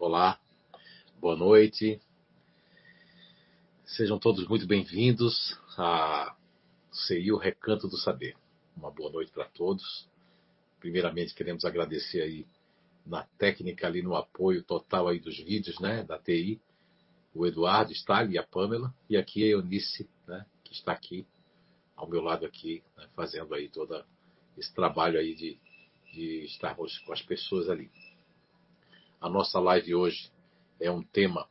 Olá, boa noite. Sejam todos muito bem-vindos a CI, o Recanto do Saber. Uma boa noite para todos. Primeiramente, queremos agradecer aí na técnica ali no apoio total aí dos vídeos, né, da TI, o Eduardo está ali, a Pamela, e aqui a Eunice, né, que está aqui ao meu lado aqui, né, fazendo aí todo esse trabalho aí de, de estarmos com as pessoas ali. A nossa live hoje é um tema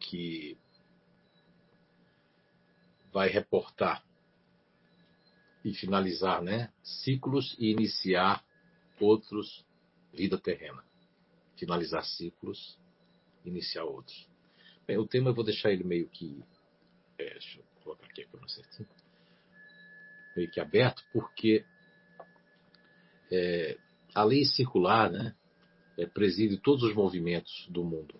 que vai reportar e finalizar, né, ciclos e iniciar outros vida terrena. Finalizar ciclos, iniciar outros. Bem, o tema eu vou deixar ele meio que é, deixa eu colocar aqui para certinho, meio que aberto, porque é, a lei circular, né, preside todos os movimentos do mundo.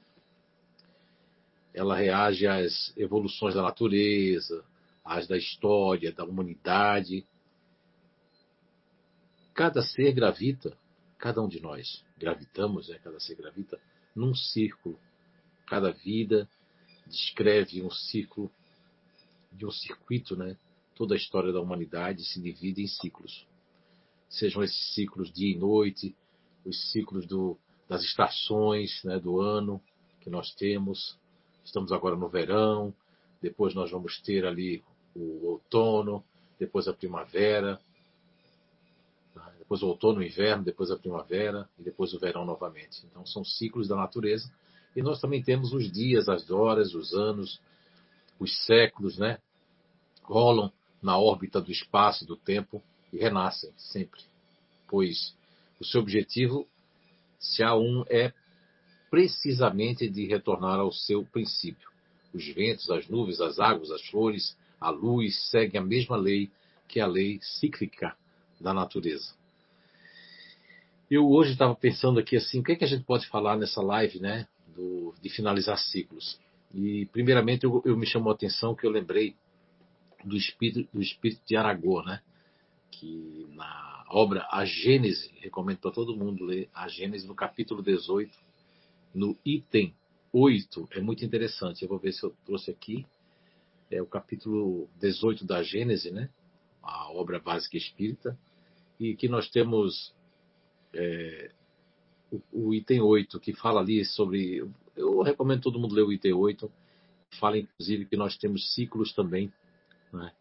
Ela reage às evoluções da natureza, às da história, da humanidade. Cada ser gravita, cada um de nós gravitamos, né, cada ser gravita, num círculo. Cada vida descreve um círculo, de um circuito, né? Toda a história da humanidade se divide em ciclos. Sejam esses ciclos dia e noite, os ciclos do, das estações né, do ano que nós temos. Estamos agora no verão, depois nós vamos ter ali o outono, depois a primavera, né, depois o outono, o inverno, depois a primavera e depois o verão novamente. Então são ciclos da natureza. E nós também temos os dias, as horas, os anos, os séculos, né? Rolam na órbita do espaço do tempo e renascem sempre. Pois o seu objetivo se há um, é precisamente de retornar ao seu princípio. Os ventos, as nuvens, as águas, as flores, a luz seguem a mesma lei que é a lei cíclica da natureza. Eu hoje estava pensando aqui assim, o que, é que a gente pode falar nessa live, né, do, de finalizar ciclos? E primeiramente eu, eu me chamou a atenção que eu lembrei do espírito, do espírito de Aragô, né, que na obra A Gênese, recomendo para todo mundo ler A Gênese no capítulo 18, no item 8, é muito interessante. Eu vou ver se eu trouxe aqui. É o capítulo 18 da Gênese, né? A obra básica espírita. E que nós temos é, o, o, item 8, que fala ali sobre. Eu recomendo todo mundo ler o item 8. Fala, inclusive, que nós temos ciclos também. Né?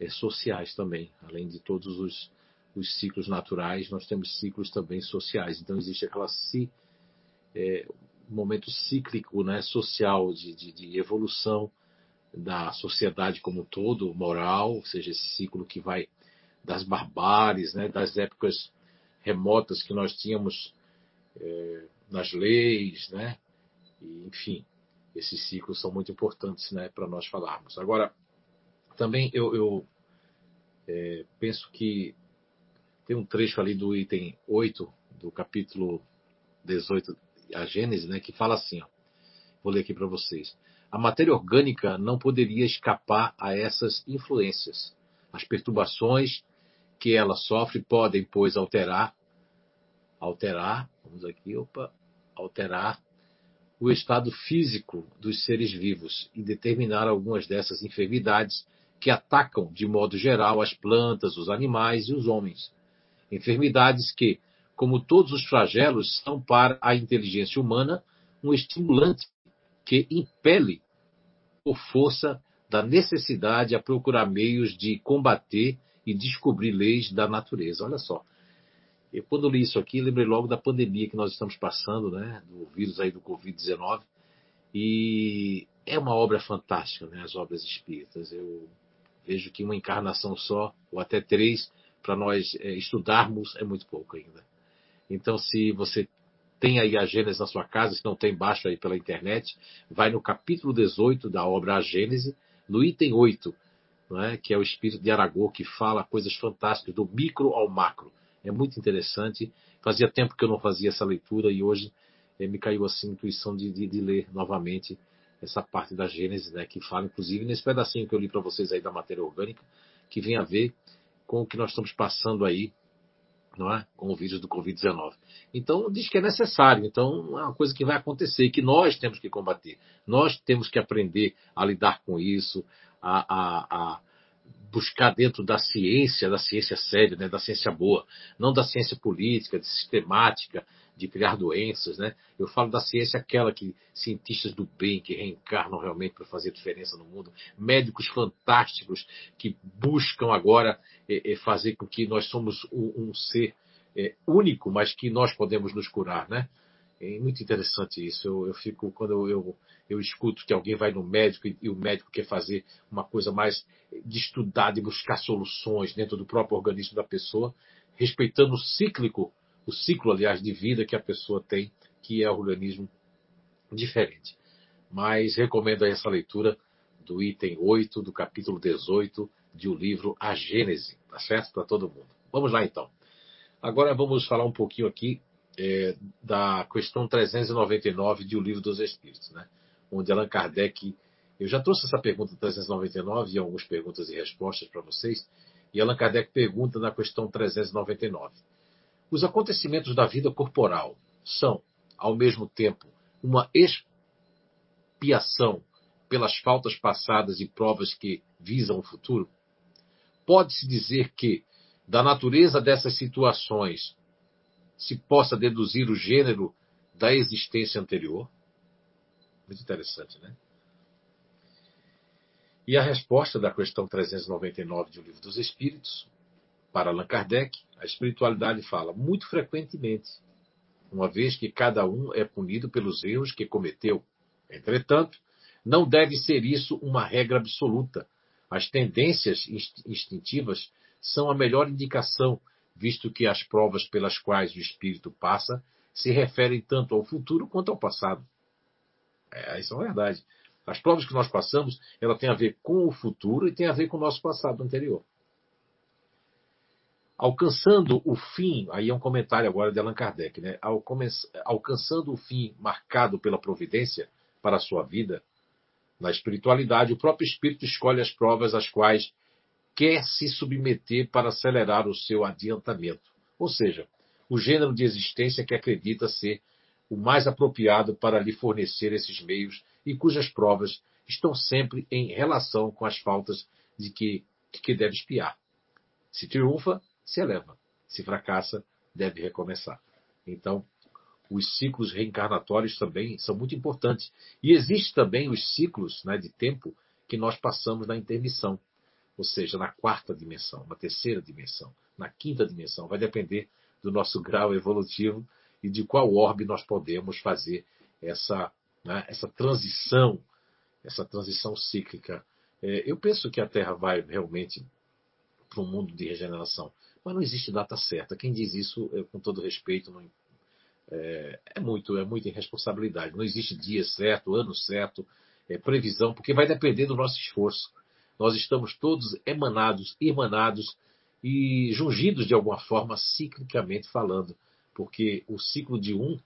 é, sociais também. Além de todos os, os, ciclos naturais, nós temos ciclos também sociais. Então existe aquela si, é, momento cíclico, né, social de, de, de, evolução da sociedade como um todo, moral, ou seja, esse ciclo que vai das barbáries, né, das épocas remotas que nós tínhamos é, nas leis, né, e, enfim, esses ciclos são muito importantes, né, para nós falarmos. Agora, também eu, eu é, penso que tem um trecho ali do item 8 do capítulo 18, a Gênesis, né, que fala assim, ó, vou ler aqui para vocês. A matéria orgânica não poderia escapar a essas influências. As perturbações que ela sofre podem, pois, alterar, alterar, vamos aqui, opa, alterar o estado físico dos seres vivos e determinar algumas dessas enfermidades que atacam de modo geral as plantas, os animais e os homens. Enfermidades que, como todos os flagelos, são para a inteligência humana um estimulante que impele, por força da necessidade, a procurar meios de combater e descobrir leis da natureza. Olha só. Eu, quando li isso aqui, lembrei logo da pandemia que nós estamos passando, né, do vírus aí do Covid-19. E é uma obra fantástica, né, as obras espíritas. Eu Vejo que uma encarnação só, ou até três, para nós é, estudarmos é muito pouco ainda. Então, se você tem aí a Gênesis na sua casa, se não tem, baixa aí pela internet, vai no capítulo 18 da obra A Gênese, no item 8, é? que é o espírito de Aragô, que fala coisas fantásticas, do micro ao macro. É muito interessante. Fazia tempo que eu não fazia essa leitura e hoje é, me caiu assim a intuição de, de, de ler novamente essa parte da Gênesis, né, que fala, inclusive, nesse pedacinho que eu li para vocês aí da matéria orgânica, que vem a ver com o que nós estamos passando aí não é? com o vírus do Covid-19. Então, diz que é necessário. Então, é uma coisa que vai acontecer que nós temos que combater. Nós temos que aprender a lidar com isso, a, a, a buscar dentro da ciência, da ciência séria, né? da ciência boa, não da ciência política, de sistemática, de criar doenças, né? Eu falo da ciência aquela que cientistas do bem que reencarnam realmente para fazer diferença no mundo, médicos fantásticos que buscam agora é, é, fazer com que nós somos um, um ser é, único, mas que nós podemos nos curar, né? É muito interessante isso. Eu, eu fico quando eu, eu, escuto que alguém vai no médico e, e, o médico quer fazer uma coisa mais de estudar, de buscar soluções dentro do próprio organismo da pessoa, respeitando o cíclico o ciclo, aliás, de vida que a pessoa tem, que é um organismo diferente. Mas recomendo essa leitura do item 8 do capítulo 18 de o livro A Gênese, tá certo? Para todo mundo. Vamos lá então. Agora vamos falar um pouquinho aqui é, da questão 399 de O Livro dos Espíritos, né? onde Allan Kardec. Eu já trouxe essa pergunta 399 e algumas perguntas e respostas para vocês, e Allan Kardec pergunta na questão 399. Os acontecimentos da vida corporal são, ao mesmo tempo, uma expiação pelas faltas passadas e provas que visam o futuro? Pode-se dizer que, da natureza dessas situações, se possa deduzir o gênero da existência anterior? Muito interessante, né? E a resposta da questão 399 do Livro dos Espíritos para Allan Kardec, a espiritualidade fala muito frequentemente, uma vez que cada um é punido pelos erros que cometeu. Entretanto, não deve ser isso uma regra absoluta. As tendências instintivas são a melhor indicação, visto que as provas pelas quais o espírito passa se referem tanto ao futuro quanto ao passado. É, isso é verdade. As provas que nós passamos, ela tem a ver com o futuro e tem a ver com o nosso passado anterior. Alcançando o fim, aí é um comentário agora de Allan Kardec, né? Alcançando o fim marcado pela providência para a sua vida, na espiritualidade, o próprio espírito escolhe as provas às quais quer se submeter para acelerar o seu adiantamento. Ou seja, o gênero de existência que acredita ser o mais apropriado para lhe fornecer esses meios e cujas provas estão sempre em relação com as faltas de que, de que deve espiar. Se triunfa, se eleva. Se fracassa, deve recomeçar. Então, os ciclos reencarnatórios também são muito importantes. E existem também os ciclos né, de tempo que nós passamos na intermissão, ou seja, na quarta dimensão, na terceira dimensão, na quinta dimensão. Vai depender do nosso grau evolutivo e de qual orbe nós podemos fazer essa, né, essa transição, essa transição cíclica. É, eu penso que a Terra vai realmente para um mundo de regeneração mas não existe data certa. Quem diz isso, com todo respeito, não, é, é, muito é muita irresponsabilidade. Não existe dia certo, ano certo, é, previsão, porque vai depender do nosso esforço. Nós estamos todos emanados, emanados e jungidos de alguma forma, ciclicamente falando, porque o ciclo de um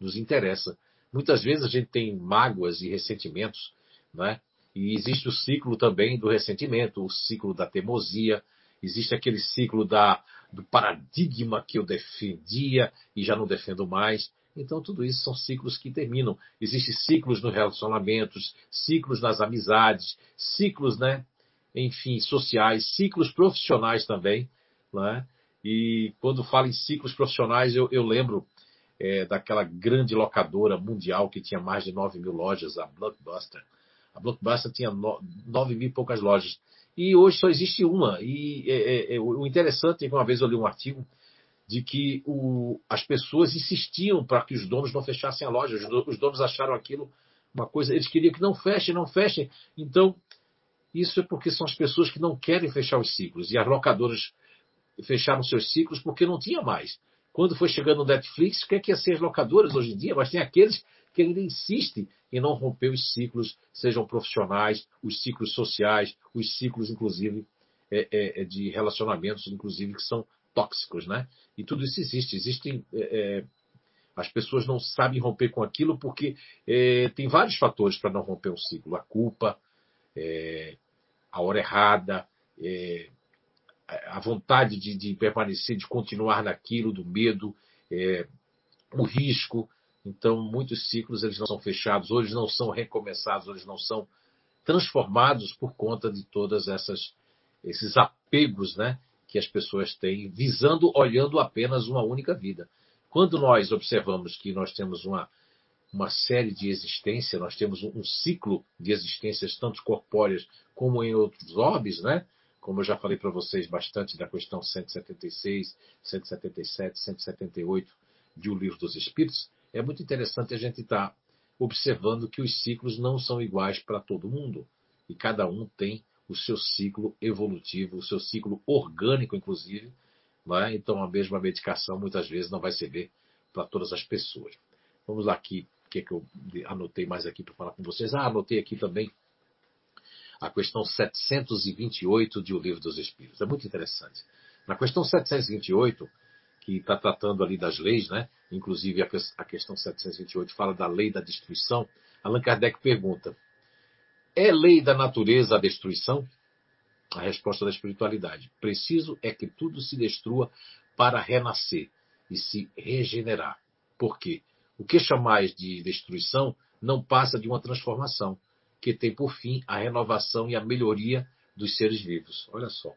nos interessa. Muitas vezes a gente tem mágoas e ressentimentos, né? E existe o ciclo também do ressentimento, o ciclo da teimosia, Existe aquele ciclo da, do paradigma que eu defendia e já não defendo mais. Então, tudo isso são ciclos que terminam. Existem ciclos nos relacionamentos, ciclos nas amizades, ciclos, né? enfim, sociais, ciclos profissionais também. Né? E quando falo em ciclos profissionais, eu, eu lembro é, daquela grande locadora mundial que tinha mais de 9 mil lojas, a Blockbuster. A Blockbuster tinha 9 mil e poucas lojas e hoje só existe uma. E é, é, é, o interessante é que uma vez eu li um artigo de que o, as pessoas insistiam para que os donos não fechassem a loja. Os, os donos acharam aquilo uma coisa, eles queriam que não fechem, não fechem. Então, isso é porque são as pessoas que não querem fechar os ciclos. E as locadoras fecharam seus ciclos porque não tinha mais. Quando foi chegando o Netflix, o que é que ia ser as locadoras hoje em dia? Mas tem aqueles que ainda insistem em não romper os ciclos, sejam profissionais, os ciclos sociais, os ciclos, inclusive, é, é, é, de relacionamentos, inclusive, que são tóxicos, né? E tudo isso existe. Existem. É, é as pessoas não sabem romper com aquilo porque é, tem vários fatores para não romper um ciclo. A culpa, a hora errada, a vontade de, de, permanecer, de continuar naquilo, do medo, é, o risco. Então, muitos ciclos eles não são fechados, ou eles não são recomeçados, ou eles não são transformados por conta de todas essas esses apegos, né, que as pessoas têm, visando, olhando apenas uma única vida. Quando nós observamos que nós temos uma uma série de existência, nós temos um, ciclo de existências, tanto corpóreas como em outros orbes, né? Como eu já falei para vocês bastante da questão 176, 177, 178 de O Livro dos Espíritos, é muito interessante a gente estar tá observando que os ciclos não são iguais para todo mundo. E cada um tem o seu ciclo evolutivo, o seu ciclo orgânico, inclusive. É? Então, a mesma medicação muitas vezes não vai servir para todas as pessoas. Vamos lá aqui que, que eu anotei mais aqui para falar com vocês? Ah, anotei aqui também a questão 728 de O Livro dos Espíritos. É muito interessante. Na questão 728, que está tratando ali das leis, né? inclusive a questão 728 fala da lei da destruição, Allan Kardec pergunta: é lei da natureza a destruição? A resposta da espiritualidade: preciso é que tudo se destrua para renascer e se regenerar. Por quê? O que chamais de destruição não passa de uma transformação, que tem por fim a renovação e a melhoria dos seres vivos. Olha só.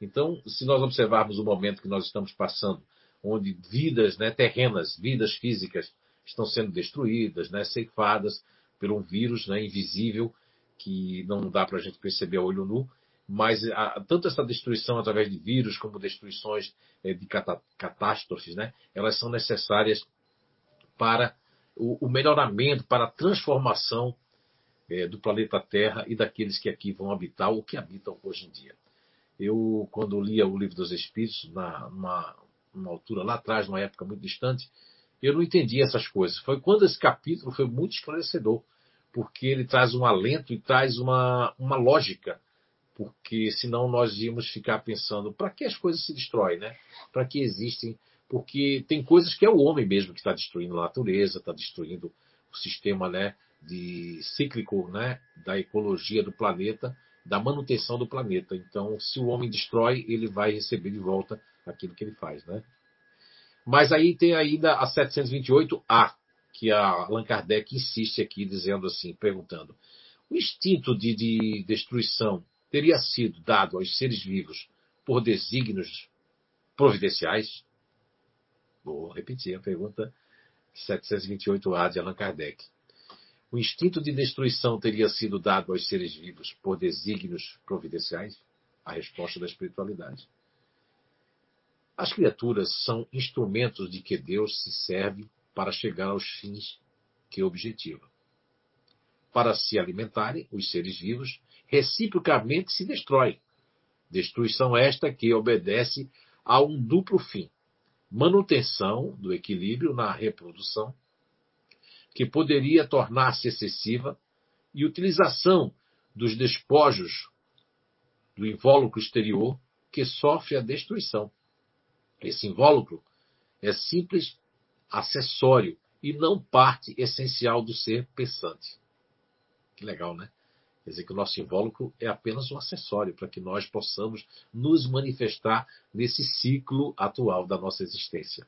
Então, se nós observarmos o momento que nós estamos passando, onde vidas né, terrenas, vidas físicas, estão sendo destruídas, né, ceifadas por um vírus né, invisível que não dá para a gente perceber a olho nu, mas a, tanto essa destruição através de vírus como destruições é, de catástrofes, né, elas são necessárias para o, o melhoramento, para a transformação é, do planeta Terra e daqueles que aqui vão habitar ou que habitam hoje em dia. Eu, quando lia o Livro dos Espíritos, na, numa, numa altura lá atrás, numa época muito distante, eu não entendia essas coisas. Foi quando esse capítulo foi muito esclarecedor, porque ele traz um alento e traz uma, uma lógica, porque senão nós íamos ficar pensando para que as coisas se destroem, né? Para que existem porque tem coisas que é o homem mesmo que está destruindo a natureza, está destruindo o sistema né, de cíclico né, da ecologia do planeta, da manutenção do planeta. Então, se o homem destrói, ele vai receber de volta aquilo que ele faz. Né? Mas aí tem ainda a 728A, que Allan Kardec insiste aqui, dizendo assim, perguntando: o instinto de, de destruição teria sido dado aos seres vivos por desígnios providenciais? Vou repetir a pergunta 728A de Allan Kardec. O instinto de destruição teria sido dado aos seres vivos por desígnios providenciais? A resposta da espiritualidade. As criaturas são instrumentos de que Deus se serve para chegar aos fins que objetiva. Para se alimentarem, os seres vivos reciprocamente se destroem. Destruição esta que obedece a um duplo fim: manutenção do equilíbrio na reprodução, que poderia tornar-se excessiva, e utilização dos despojos do invólucro exterior, que sofre a destruição. Esse invólucro é simples acessório e não parte essencial do ser pensante. Que legal, né? Quer dizer que o nosso invólucro é apenas um acessório para que nós possamos nos manifestar nesse ciclo atual da nossa existência.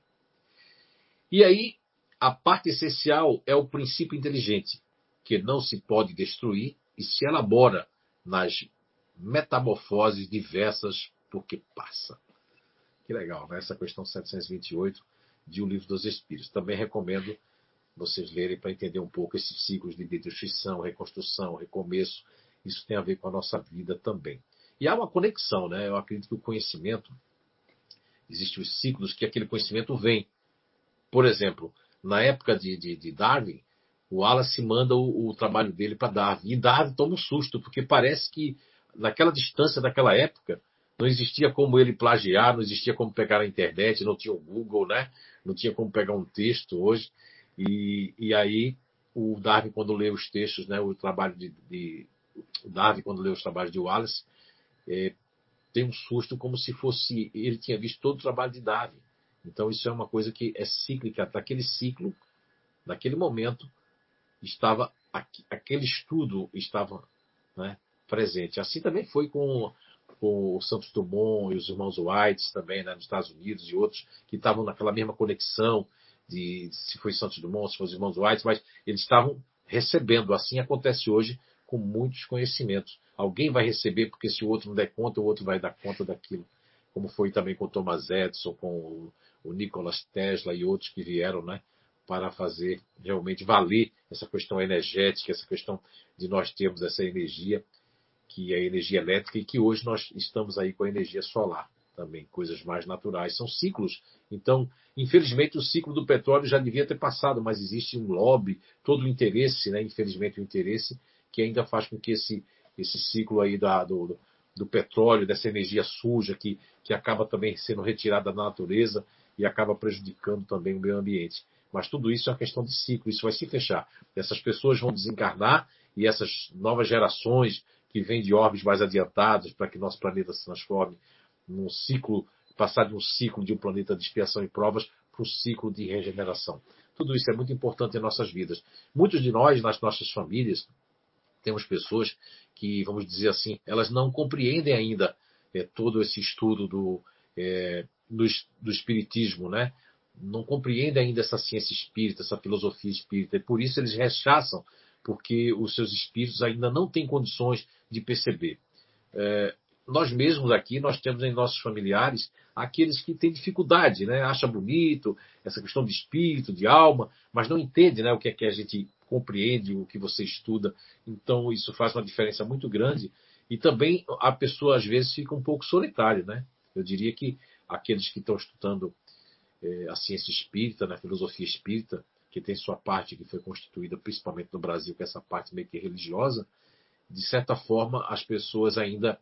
E aí, a parte essencial é o princípio inteligente, que não se pode destruir e se elabora nas metamorfoses diversas porque passa. Que legal, né? Essa questão 728 de O Livro dos Espíritos. Também recomendo vocês lerem para entender um pouco esses ciclos de destruição, reconstrução, recomeço. Isso tem a ver com a nossa vida também. E há uma conexão, né? Eu acredito que o conhecimento, existem os ciclos que aquele conhecimento vem. Por exemplo, na época de, de, de Darwin, o Wallace manda o, o trabalho dele para Darwin. E Darwin toma um susto, porque parece que naquela distância daquela época, não existia como ele plagiar, não existia como pegar a internet, não tinha o Google, né? Não tinha como pegar um texto hoje. E, e aí o Darwin, quando lê os textos, né, o trabalho de, de Darwin, quando lê os trabalhos de Wallace, é, tem um susto como se fosse ele tinha visto todo o trabalho de Darwin. Então isso é uma coisa que é cíclica. Daquele ciclo, naquele momento, estava aquele estudo estava né, presente. Assim também foi com o Santos Dumont e os irmãos White também, né, nos Estados Unidos e outros, que estavam naquela mesma conexão de se foi Santos Dumont, se foi os irmãos White, mas eles estavam recebendo. Assim acontece hoje com muitos conhecimentos. Alguém vai receber, porque se o outro não der conta, o outro vai dar conta daquilo. Como foi também com o Thomas Edison, com o, o Nikola Tesla e outros que vieram, né? Para fazer realmente valer essa questão energética, essa questão de nós termos essa energia, que é a energia elétrica, e que hoje nós estamos aí com a energia solar também, coisas mais naturais. São ciclos. Então, infelizmente, o ciclo do petróleo já devia ter passado, mas existe um lobby, todo o interesse, né? infelizmente, o interesse, que ainda faz com que esse, esse ciclo aí da, do, do petróleo, dessa energia suja, que, que acaba também sendo retirada da natureza e acaba prejudicando também o meio ambiente. Mas tudo isso é uma questão de ciclo, isso vai se fechar. Essas pessoas vão desencarnar e essas novas gerações que vêm de órbitas mais adiantadas para que nosso planeta se transforme num ciclo, passar de um ciclo de um planeta de expiação e provas para um ciclo de regeneração. Tudo isso é muito importante em nossas vidas. Muitos de nós, nas nossas famílias, temos pessoas que, vamos dizer assim, elas não compreendem ainda é, todo esse estudo do, é, do, do, espiritismo, né? Não compreendem ainda essa ciência espírita, essa filosofia espírita, e por isso eles rechaçam, porque os seus espíritos ainda não têm condições de perceber. É, nós mesmos aqui, nós temos em nossos familiares aqueles que têm dificuldade, né? Acha bonito essa questão de espírito, de alma, mas não entende, né, o que é que a gente compreende, o que você estuda. Então isso faz uma diferença muito grande. E também a pessoa às vezes fica um pouco solitária, né? Eu diria que aqueles que estão estudando é, a ciência espírita, na né, filosofia espírita, que tem sua parte que foi constituída principalmente no Brasil, com é essa parte meio que religiosa, de certa forma as pessoas ainda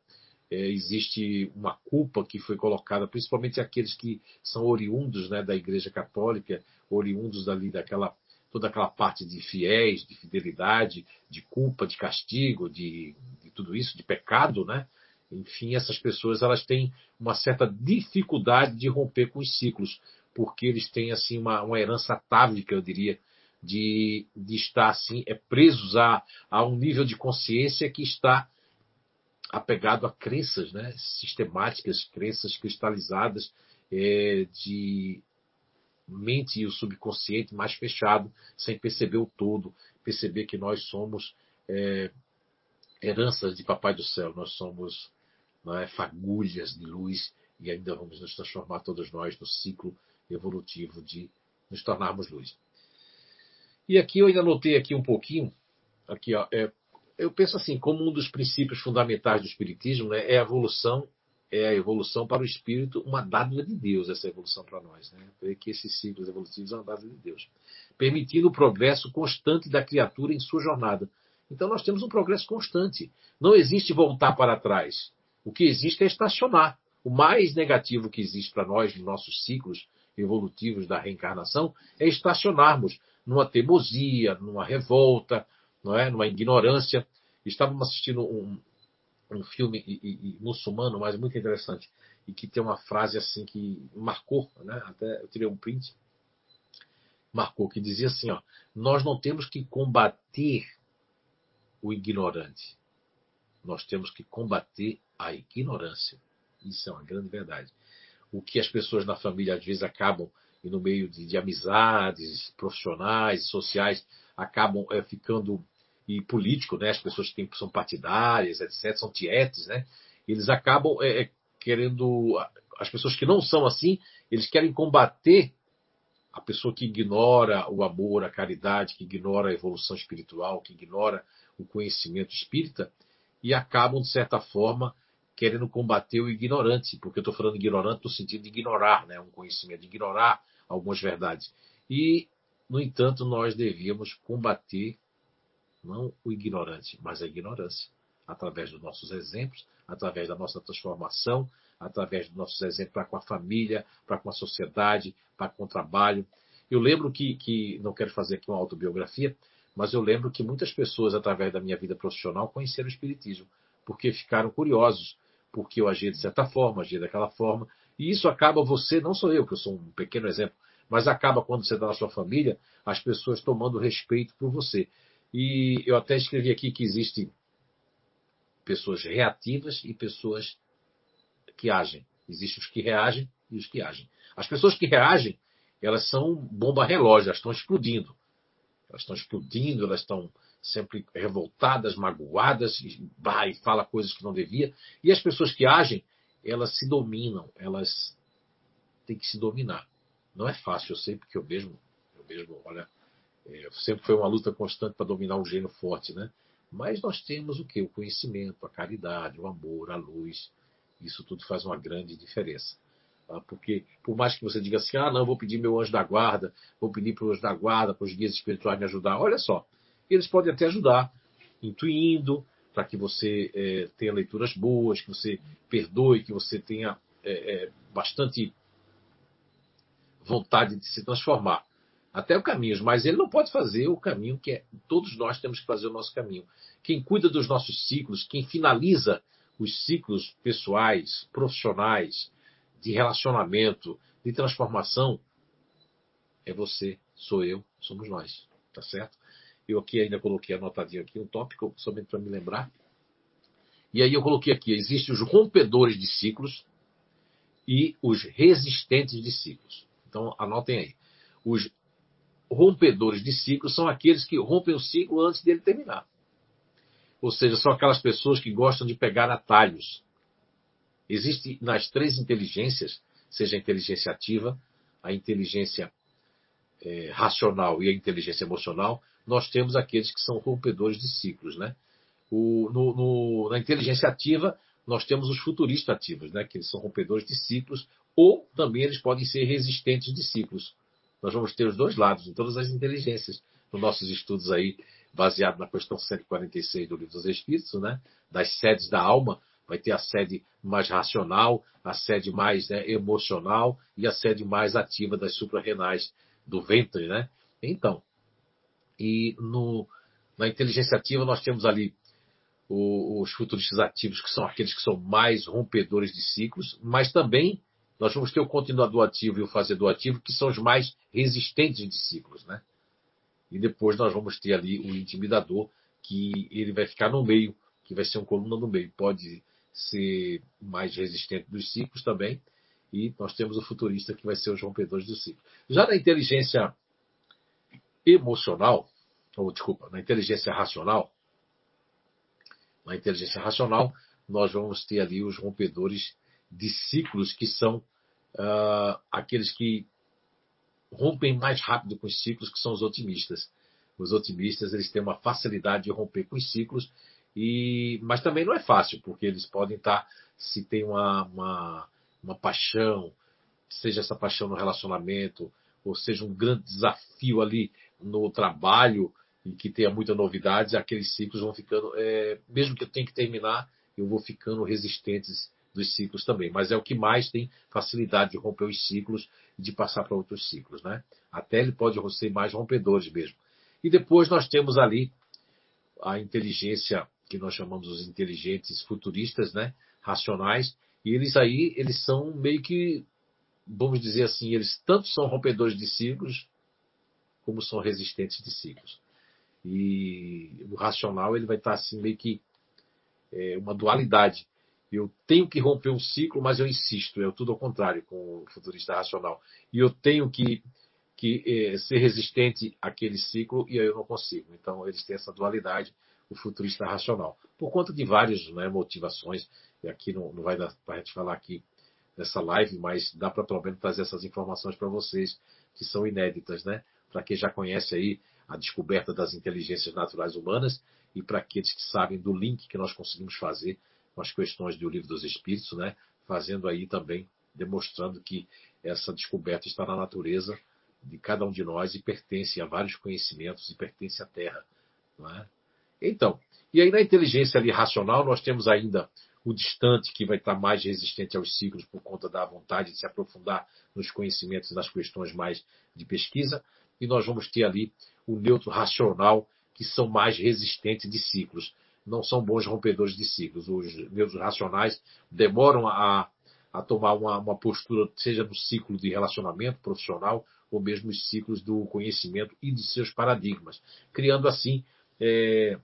é, existe uma culpa que foi colocada, principalmente aqueles que são oriundos né, da Igreja Católica, oriundos dali daquela toda aquela parte de fiéis, de fidelidade, de culpa, de castigo, de, de tudo isso, de pecado, né? Enfim, essas pessoas elas têm uma certa dificuldade de romper com os ciclos, porque eles têm assim uma, uma herança atávica, eu diria, de, de estar assim é presos a, a um nível de consciência que está apegado a crenças né, sistemáticas, crenças cristalizadas é, de mente e o subconsciente mais fechado, sem perceber o todo, perceber que nós somos é, heranças de Papai do Céu, nós somos é, fagulhas de luz e ainda vamos nos transformar todos nós no ciclo evolutivo de nos tornarmos luz. E aqui eu ainda notei aqui um pouquinho, aqui ó, é, eu penso assim, como um dos princípios fundamentais do Espiritismo né, é a evolução, é a evolução para o Espírito, uma dádiva de Deus, essa evolução para nós. Né? Que esses ciclos evolutivos são uma dádiva de Deus. Permitindo o progresso constante da criatura em sua jornada. Então nós temos um progresso constante. Não existe voltar para trás. O que existe é estacionar. O mais negativo que existe para nós nos nossos ciclos evolutivos da reencarnação é estacionarmos numa teimosia, numa revolta, não é? numa ignorância. Estávamos assistindo um, um filme e, e, e, muçulmano, mas muito interessante, e que tem uma frase assim que marcou, né? até eu tirei um print, marcou, que dizia assim, ó, nós não temos que combater o ignorante, nós temos que combater a ignorância. Isso é uma grande verdade. O que as pessoas na família às vezes acabam, e no meio de, de amizades profissionais, sociais, acabam é, ficando e político, né? As pessoas que são partidárias, etc., são tietes, né? Eles acabam é, querendo, as pessoas que não são assim, eles querem combater a pessoa que ignora o amor, a caridade, que ignora a evolução espiritual, que ignora o conhecimento espírita, e acabam, de certa forma, querendo combater o ignorante, porque eu estou falando ignorante no sentido de ignorar né, um conhecimento, de ignorar algumas verdades. E no entanto, nós devíamos combater não o ignorante, mas a ignorância, através dos nossos exemplos, através da nossa transformação, através dos nossos exemplos para com a família, para com a sociedade, para com o trabalho. Eu lembro que, que, não quero fazer aqui uma autobiografia, mas eu lembro que muitas pessoas, através da minha vida profissional, conheceram o Espiritismo, porque ficaram curiosos, porque eu agia de certa forma, agia daquela forma, e isso acaba você, não sou eu, que eu sou um pequeno exemplo, mas acaba quando você está na sua família, as pessoas tomando respeito por você. E eu até escrevi aqui que existem pessoas reativas e pessoas que agem. Existem os que reagem e os que agem. As pessoas que reagem, elas são bomba relógio, elas estão explodindo. Elas estão explodindo, elas estão sempre revoltadas, magoadas, e, fala coisas que não devia. E as pessoas que agem, elas se dominam, elas têm que se dominar. Não é fácil, eu sei, porque eu mesmo, eu mesmo, olha, é, sempre foi uma luta constante para dominar um gênio forte, né? Mas nós temos o que? O conhecimento, a caridade, o amor, a luz. Isso tudo faz uma grande diferença. Tá? Porque, por mais que você diga assim, ah, não, vou pedir meu anjo da guarda, vou pedir para o anjo da guarda, para os guias espirituais me ajudar. Olha só, eles podem até ajudar, intuindo, para que você é, tenha leituras boas, que você perdoe, que você tenha é, é, bastante vontade de se transformar até o caminho, mas ele não pode fazer o caminho que é, todos nós temos que fazer o nosso caminho. Quem cuida dos nossos ciclos, quem finaliza os ciclos pessoais, profissionais, de relacionamento, de transformação, é você, sou eu, somos nós, tá certo? Eu aqui ainda coloquei anotadinho aqui um tópico, somente para me lembrar. E aí eu coloquei aqui, existem os rompedores de ciclos e os resistentes de ciclos. Então anotem aí. Os rompedores de ciclo são aqueles que rompem o ciclo antes dele terminar. Ou seja, são aquelas pessoas que gostam de pegar atalhos. Existe nas três inteligências, seja a inteligência ativa, a inteligência é, racional e a inteligência emocional, nós temos aqueles que são rompedores de ciclos. Né? O, no, no, na inteligência ativa, nós temos os futuristas ativos, né? que eles são rompedores de ciclos, ou também eles podem ser resistentes de ciclos. Nós vamos ter os dois lados, em todas as inteligências, nos nossos estudos aí, baseado na questão 146 do Livro dos Espíritos, né? das sedes da alma, vai ter a sede mais racional, a sede mais né, emocional e a sede mais ativa das suprarrenais do ventre, né? Então, e no, na inteligência ativa nós temos ali os futuristas ativos, que são aqueles que são mais rompedores de ciclos, mas também nós vamos ter o continuador ativo e o fazedor ativo, que são os mais resistentes de ciclos, né? E depois nós vamos ter ali o intimidador, que ele vai ficar no meio, que vai ser um coluna no meio. Pode ser mais resistente dos ciclos também. E nós temos o futurista, que vai ser os rompedores do ciclo. Já na inteligência emocional, ou desculpa, na inteligência racional, na inteligência racional, nós vamos ter ali os rompedores de ciclos que são uh, aqueles que rompem mais rápido com os ciclos, que são os otimistas. Os otimistas eles têm uma facilidade de romper com os ciclos, e mas também não é fácil, porque eles podem estar, se tem uma, uma, uma paixão, seja essa paixão no relacionamento, ou seja um grande desafio ali no trabalho, e que tenha muita novidades, aqueles ciclos vão ficando, é, mesmo que eu tenha que terminar, eu vou ficando resistentes dos ciclos também, mas é o que mais tem facilidade de romper os ciclos e de passar para outros ciclos, né? Até ele pode ser mais rompedores mesmo. E depois nós temos ali a inteligência que nós chamamos os inteligentes futuristas, né? Racionais, e eles aí eles são meio que vamos dizer assim, eles tanto são rompedores de ciclos como são resistentes de ciclos. E o racional ele vai estar assim meio que é, uma dualidade eu tenho que romper um ciclo, mas eu insisto, é tudo ao contrário com o futurista racional. E eu tenho que, que é, ser resistente àquele ciclo e aí eu não consigo. Então eles têm essa dualidade, o futurista racional. Por conta de várias né, motivações, e aqui não, não vai dar para a gente falar aqui nessa live, mas dá para pelo menos trazer essas informações para vocês que são inéditas, né? Para quem já conhece aí a descoberta das inteligências naturais humanas e para aqueles que sabem do link que nós conseguimos fazer com as questões do Livro dos Espíritos, né? fazendo aí também, demonstrando que essa descoberta está na natureza de cada um de nós e pertence a vários conhecimentos e pertence à Terra. É? Então, e aí na inteligência ali racional nós temos ainda o distante que vai estar mais resistente aos ciclos por conta da vontade de se aprofundar nos conhecimentos e nas questões mais de pesquisa, e nós vamos ter ali o neutro racional que são mais resistentes de ciclos não são bons rompedores de ciclos. Os neutros racionais demoram a, a tomar uma, uma, postura, seja no ciclo de relacionamento profissional ou mesmo nos ciclos do conhecimento e de seus paradigmas, criando assim é,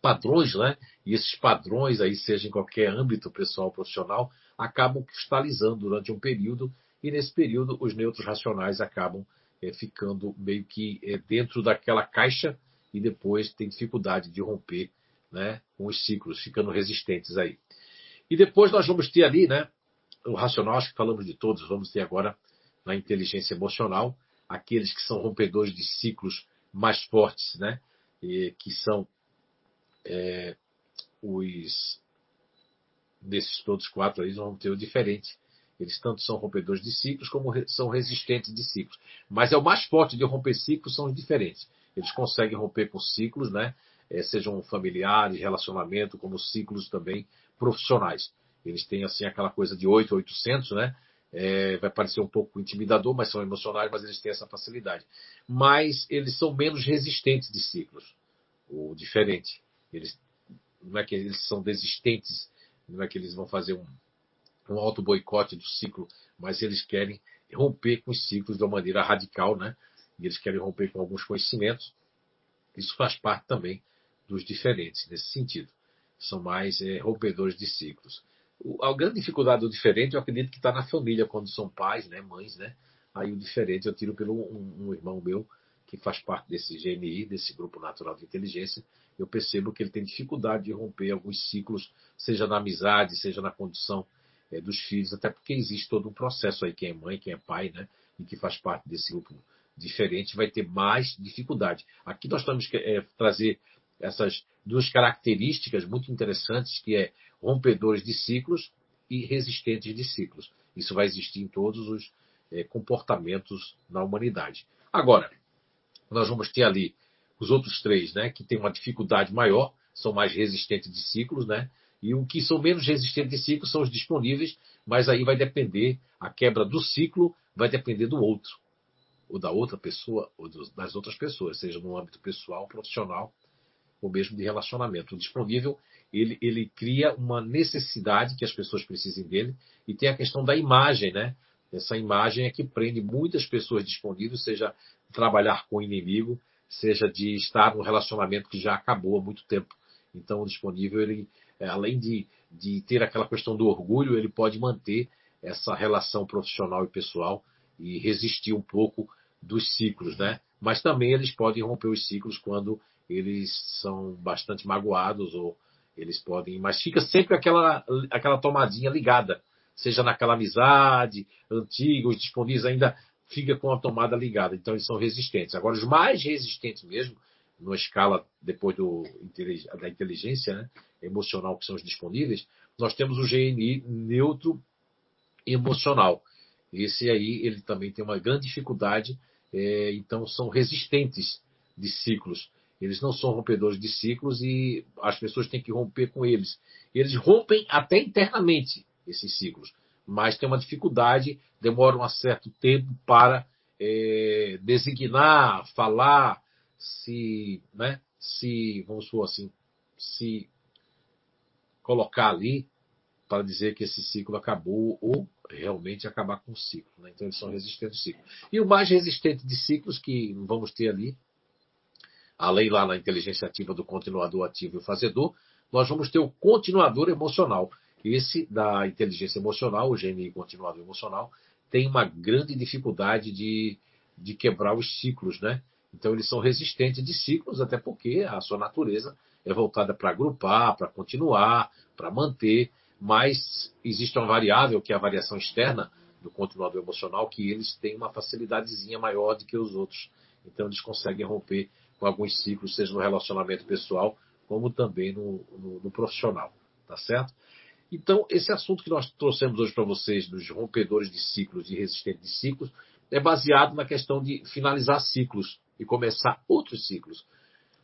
padrões, né? E esses padrões aí, seja em qualquer âmbito pessoal ou profissional, acabam cristalizando durante um período e nesse período os neutros racionais acabam é, ficando meio que é, dentro daquela caixa e depois tem dificuldade de romper né, com os ciclos, ficando resistentes aí. E depois nós vamos ter ali, né, o racional, acho que falamos de todos, vamos ter agora na inteligência emocional, aqueles que são rompedores de ciclos mais fortes, né, e, que são é, os desses todos quatro aí, vamos ter o diferente. Eles tanto são rompedores de ciclos como são resistentes de ciclos. Mas é o mais forte de romper ciclos são os diferentes. Eles conseguem romper com ciclos, né? É, sejam familiares, relacionamento, como ciclos também profissionais. Eles têm assim aquela coisa de 8 a 800, né? É, vai parecer um pouco intimidador, mas são emocionais, mas eles têm essa facilidade. Mas eles são menos resistentes de ciclos. O diferente. Eles, não é que eles são desistentes, não é que eles vão fazer um, um auto-boicote do ciclo, mas eles querem romper com os ciclos de uma maneira radical, né? E eles querem romper com alguns conhecimentos. Isso faz parte também dos diferentes, nesse sentido. São mais é, rompedores de ciclos. O, a grande dificuldade do diferente, eu acredito que está na família, quando são pais, né, mães, né? Aí o diferente eu tiro pelo um, um irmão meu que faz parte desse GNI, desse Grupo Natural de Inteligência, eu percebo que ele tem dificuldade de romper alguns ciclos, seja na amizade, seja na condição é, dos filhos, até porque existe todo um processo aí, quem é mãe, quem é pai, né, e que faz parte desse grupo diferente, vai ter mais dificuldade. Aqui nós que é, trazer essas duas características muito interessantes, que é rompedores de ciclos e resistentes de ciclos. Isso vai existir em todos os é, comportamentos na humanidade. Agora, nós vamos ter ali os outros três, né, que têm uma dificuldade maior, são mais resistentes de ciclos, né, e o que são menos resistentes de ciclo são os disponíveis, mas aí vai depender, a quebra do ciclo vai depender do outro, ou da outra pessoa, ou das outras pessoas, seja no âmbito pessoal, profissional, ou mesmo de relacionamento. O disponível, ele, ele cria uma necessidade que as pessoas precisem dele, e tem a questão da imagem, né? Essa imagem é que prende muitas pessoas disponíveis, seja trabalhar com o inimigo, seja de estar num relacionamento que já acabou há muito tempo. Então, o disponível, ele, além de, de ter aquela questão do orgulho, ele pode manter essa relação profissional e pessoal e resistir um pouco dos ciclos, né? Mas também eles podem romper os ciclos quando eles são bastante magoados ou eles podem, mas fica sempre aquela aquela tomadinha ligada, seja naquela amizade antiga, os disponíveis ainda fica com a tomada ligada, então eles são resistentes. Agora os mais resistentes mesmo, numa escala depois do, da inteligência né, emocional que são os disponíveis, nós temos o GNI neutro emocional. Esse aí ele também tem uma grande dificuldade, é, então são resistentes de ciclos. Eles não são rompedores de ciclos e as pessoas têm que romper com eles. Eles rompem até internamente esses ciclos, mas tem uma dificuldade, demora um certo tempo para é, designar, falar, se, né, se, vamos supor assim, se colocar ali para dizer que esse ciclo acabou ou realmente acabar com o ciclo. Né? Então eles são resistentes ao ciclo. E o mais resistente de ciclos que vamos ter ali, além lá na inteligência ativa do continuador ativo e o fazedor, nós vamos ter o continuador emocional. Esse da inteligência emocional, o GNI continuador emocional, tem uma grande dificuldade de, de quebrar os ciclos, né? Então eles são resistentes de ciclos, até porque a sua natureza é voltada para agrupar, para continuar, para manter, mas existe uma variável que é a variação externa do continuador emocional, que eles têm uma facilidadezinha maior do que os outros. Então eles conseguem romper com alguns ciclos, seja no relacionamento pessoal, como também no, no, no profissional. Tá certo? Então, esse assunto que nós trouxemos hoje para vocês, dos rompedores de ciclos e resistentes de ciclos, é baseado na questão de finalizar ciclos e começar outros ciclos.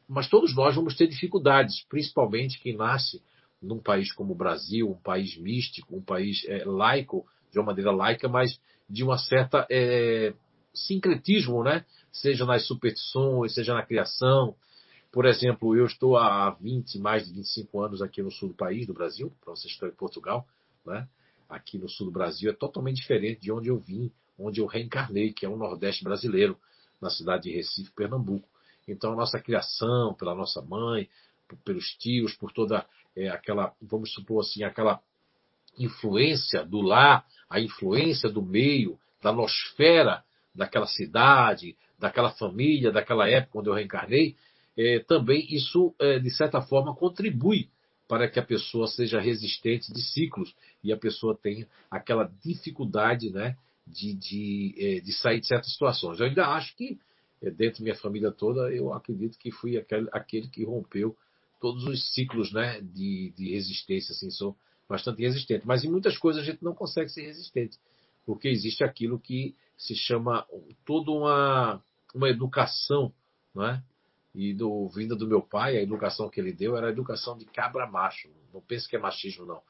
Mas todos nós vamos ter dificuldades, principalmente quem nasce num país como o Brasil, um país místico, um país é, laico, de uma maneira laica, mas de uma certa é, sincretismo, né? seja nas superstições, seja na criação. Por exemplo, eu estou há 20, mais de 25 anos aqui no sul do país, do Brasil, para vocês estão em Portugal, né? aqui no sul do Brasil é totalmente diferente de onde eu vim, onde eu reencarnei, que é o Nordeste brasileiro, na cidade de Recife, Pernambuco. Então, a nossa criação pela nossa mãe, pelos tios, por toda é, aquela, vamos supor assim, aquela influência do lar, a influência do meio, da nosfera daquela cidade, daquela família, daquela época quando eu reencarnei, é, também isso, é, de certa forma, contribui para que a pessoa seja resistente de ciclos e a pessoa tenha aquela dificuldade né, de, de, é, de sair de certas situações. Eu ainda acho que, é, dentro da minha família toda, eu acredito que fui aquele, aquele que rompeu todos os ciclos né, de, de resistência. Assim, sou bastante resistente. Mas em muitas coisas a gente não consegue ser resistente, porque existe aquilo que se chama toda uma, uma educação, não é? E do, vinda do meu pai, a educação que ele deu era a educação de cabra macho. Não pense que é machismo, não.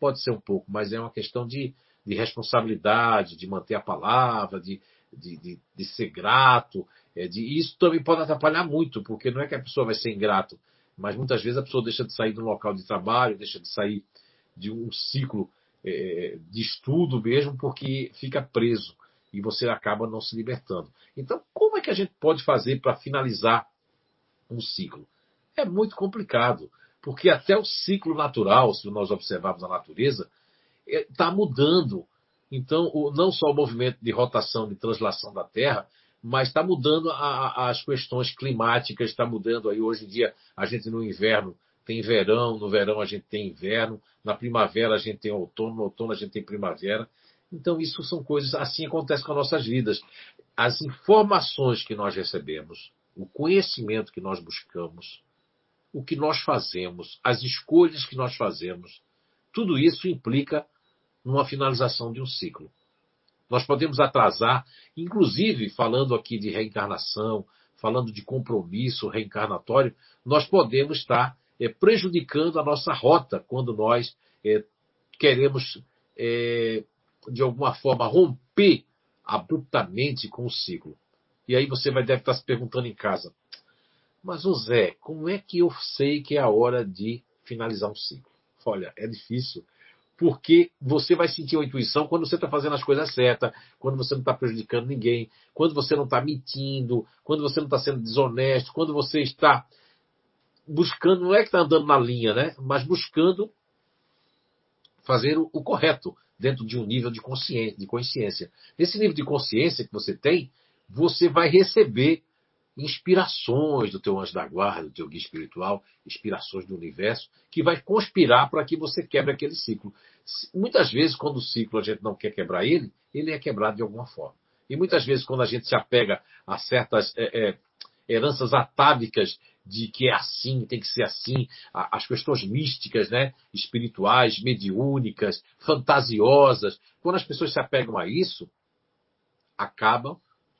Pode ser um pouco, mas é uma questão de, de responsabilidade, de manter a palavra, de, de, de, de ser grato. É, de, isso também pode atrapalhar muito, porque não é que a pessoa vai ser ingrato, mas muitas vezes a pessoa deixa de sair do local de trabalho, deixa de sair de um ciclo é, de estudo mesmo, porque fica preso e você acaba não se libertando. Então, como é que a gente pode fazer para finalizar um ciclo? É muito complicado, porque até o ciclo natural, se nós observarmos a natureza, está é, mudando. Então, o, não só o movimento de rotação, de translação da Terra, mas está mudando a, a, as questões climáticas, está mudando aí hoje em dia a gente no inverno tem verão, no verão a gente tem inverno, na primavera a gente tem outono, no outono a gente tem primavera. Então, isso são coisas, assim acontece com as nossas vidas. As informações que nós recebemos, o conhecimento que nós buscamos, o que nós fazemos, as escolhas que nós fazemos, tudo isso implica numa finalização de um ciclo. Nós podemos atrasar, inclusive falando aqui de reencarnação, falando de compromisso reencarnatório, nós podemos estar é, prejudicando a nossa rota quando nós é, queremos, é, de alguma forma, romper abruptamente com o ciclo. E aí você vai deve estar se perguntando em casa, mas o Zé, como é que eu sei que é a hora de finalizar um ciclo? Olha, é difícil, porque você vai sentir uma intuição quando você está fazendo as coisas certas, quando você não está prejudicando ninguém, quando você não está mentindo, quando você não está sendo desonesto, quando você está buscando, não é que está andando na linha, né? Mas buscando fazer o, o correto dentro de um nível de consciência, de consciência. Nesse nível de consciência que você tem, você vai receber inspirações do teu anjo da guarda, do teu guia espiritual, inspirações do universo, que vai conspirar para que você quebre aquele ciclo. Muitas vezes, quando o ciclo a gente não quer quebrar ele, ele é quebrado de alguma forma. E muitas vezes, quando a gente se apega a certas é, é, heranças atávicas de que é assim, tem que ser assim, as questões místicas, né, espirituais, mediúnicas, fantasiosas, quando as pessoas se apegam a isso, acabam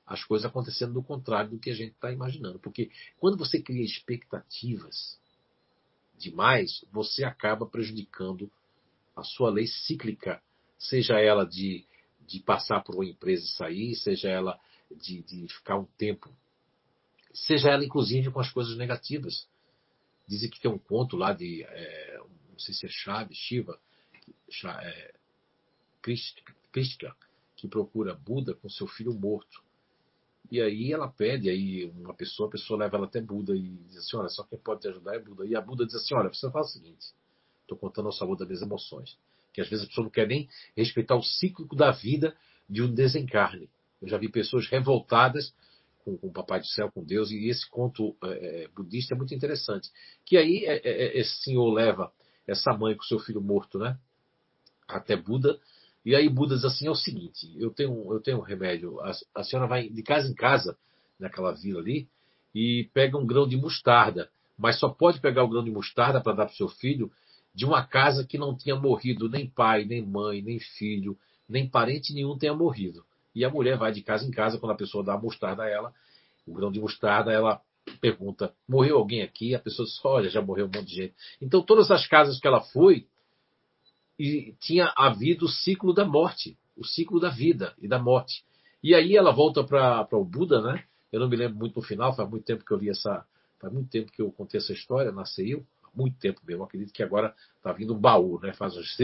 as coisas acontecendo do contrário do que a gente está imaginando. Porque quando você cria expectativas demais, você acaba prejudicando a sua lei cíclica, seja ela de, de passar por uma empresa e sair, seja ela de, de ficar um tempo, seja ela inclusive com as coisas negativas. Dizem que tem um conto lá de, é, não sei se é Chave, Shiva, é, Krishna, que procura Buda com seu filho morto. E aí ela pede, aí uma pessoa, a pessoa leva ela até Buda e diz assim, olha, só quem pode te ajudar é Buda. E a Buda diz assim, olha, você faz o seguinte, estou contando ao sabor das minhas emoções. Que às vezes a pessoa não quer nem respeitar o ciclo da vida de um desencarne. Eu já vi pessoas revoltadas com, com o Papai do Céu, com Deus, e esse conto é, é budista é muito interessante. Que aí é, é, é, esse senhor leva essa mãe com seu filho morto, né? Até Buda, e aí Buda diz assim: é o seguinte, eu tenho, eu tenho um remédio. A, a senhora vai de casa em casa, naquela vila ali, e pega um grão de mostarda. Mas só pode pegar o grão de mostarda para dar para o seu filho de uma casa que não tinha morrido nem pai, nem mãe, nem filho, nem parente nenhum tenha morrido. E a mulher vai de casa em casa, quando a pessoa dá a mostarda a ela, o grão de mostarda, ela pergunta: morreu alguém aqui? A pessoa diz: olha, já morreu um monte de gente. Então, todas as casas que ela foi, e tinha havido o ciclo da morte, o ciclo da vida e da morte. E aí ela volta para o Buda, né? Eu não me lembro muito no final, faz muito tempo que eu li essa. Faz muito tempo que eu contei essa história, eu, há muito tempo mesmo. Acredito que agora está vindo um baú, né? Faz uns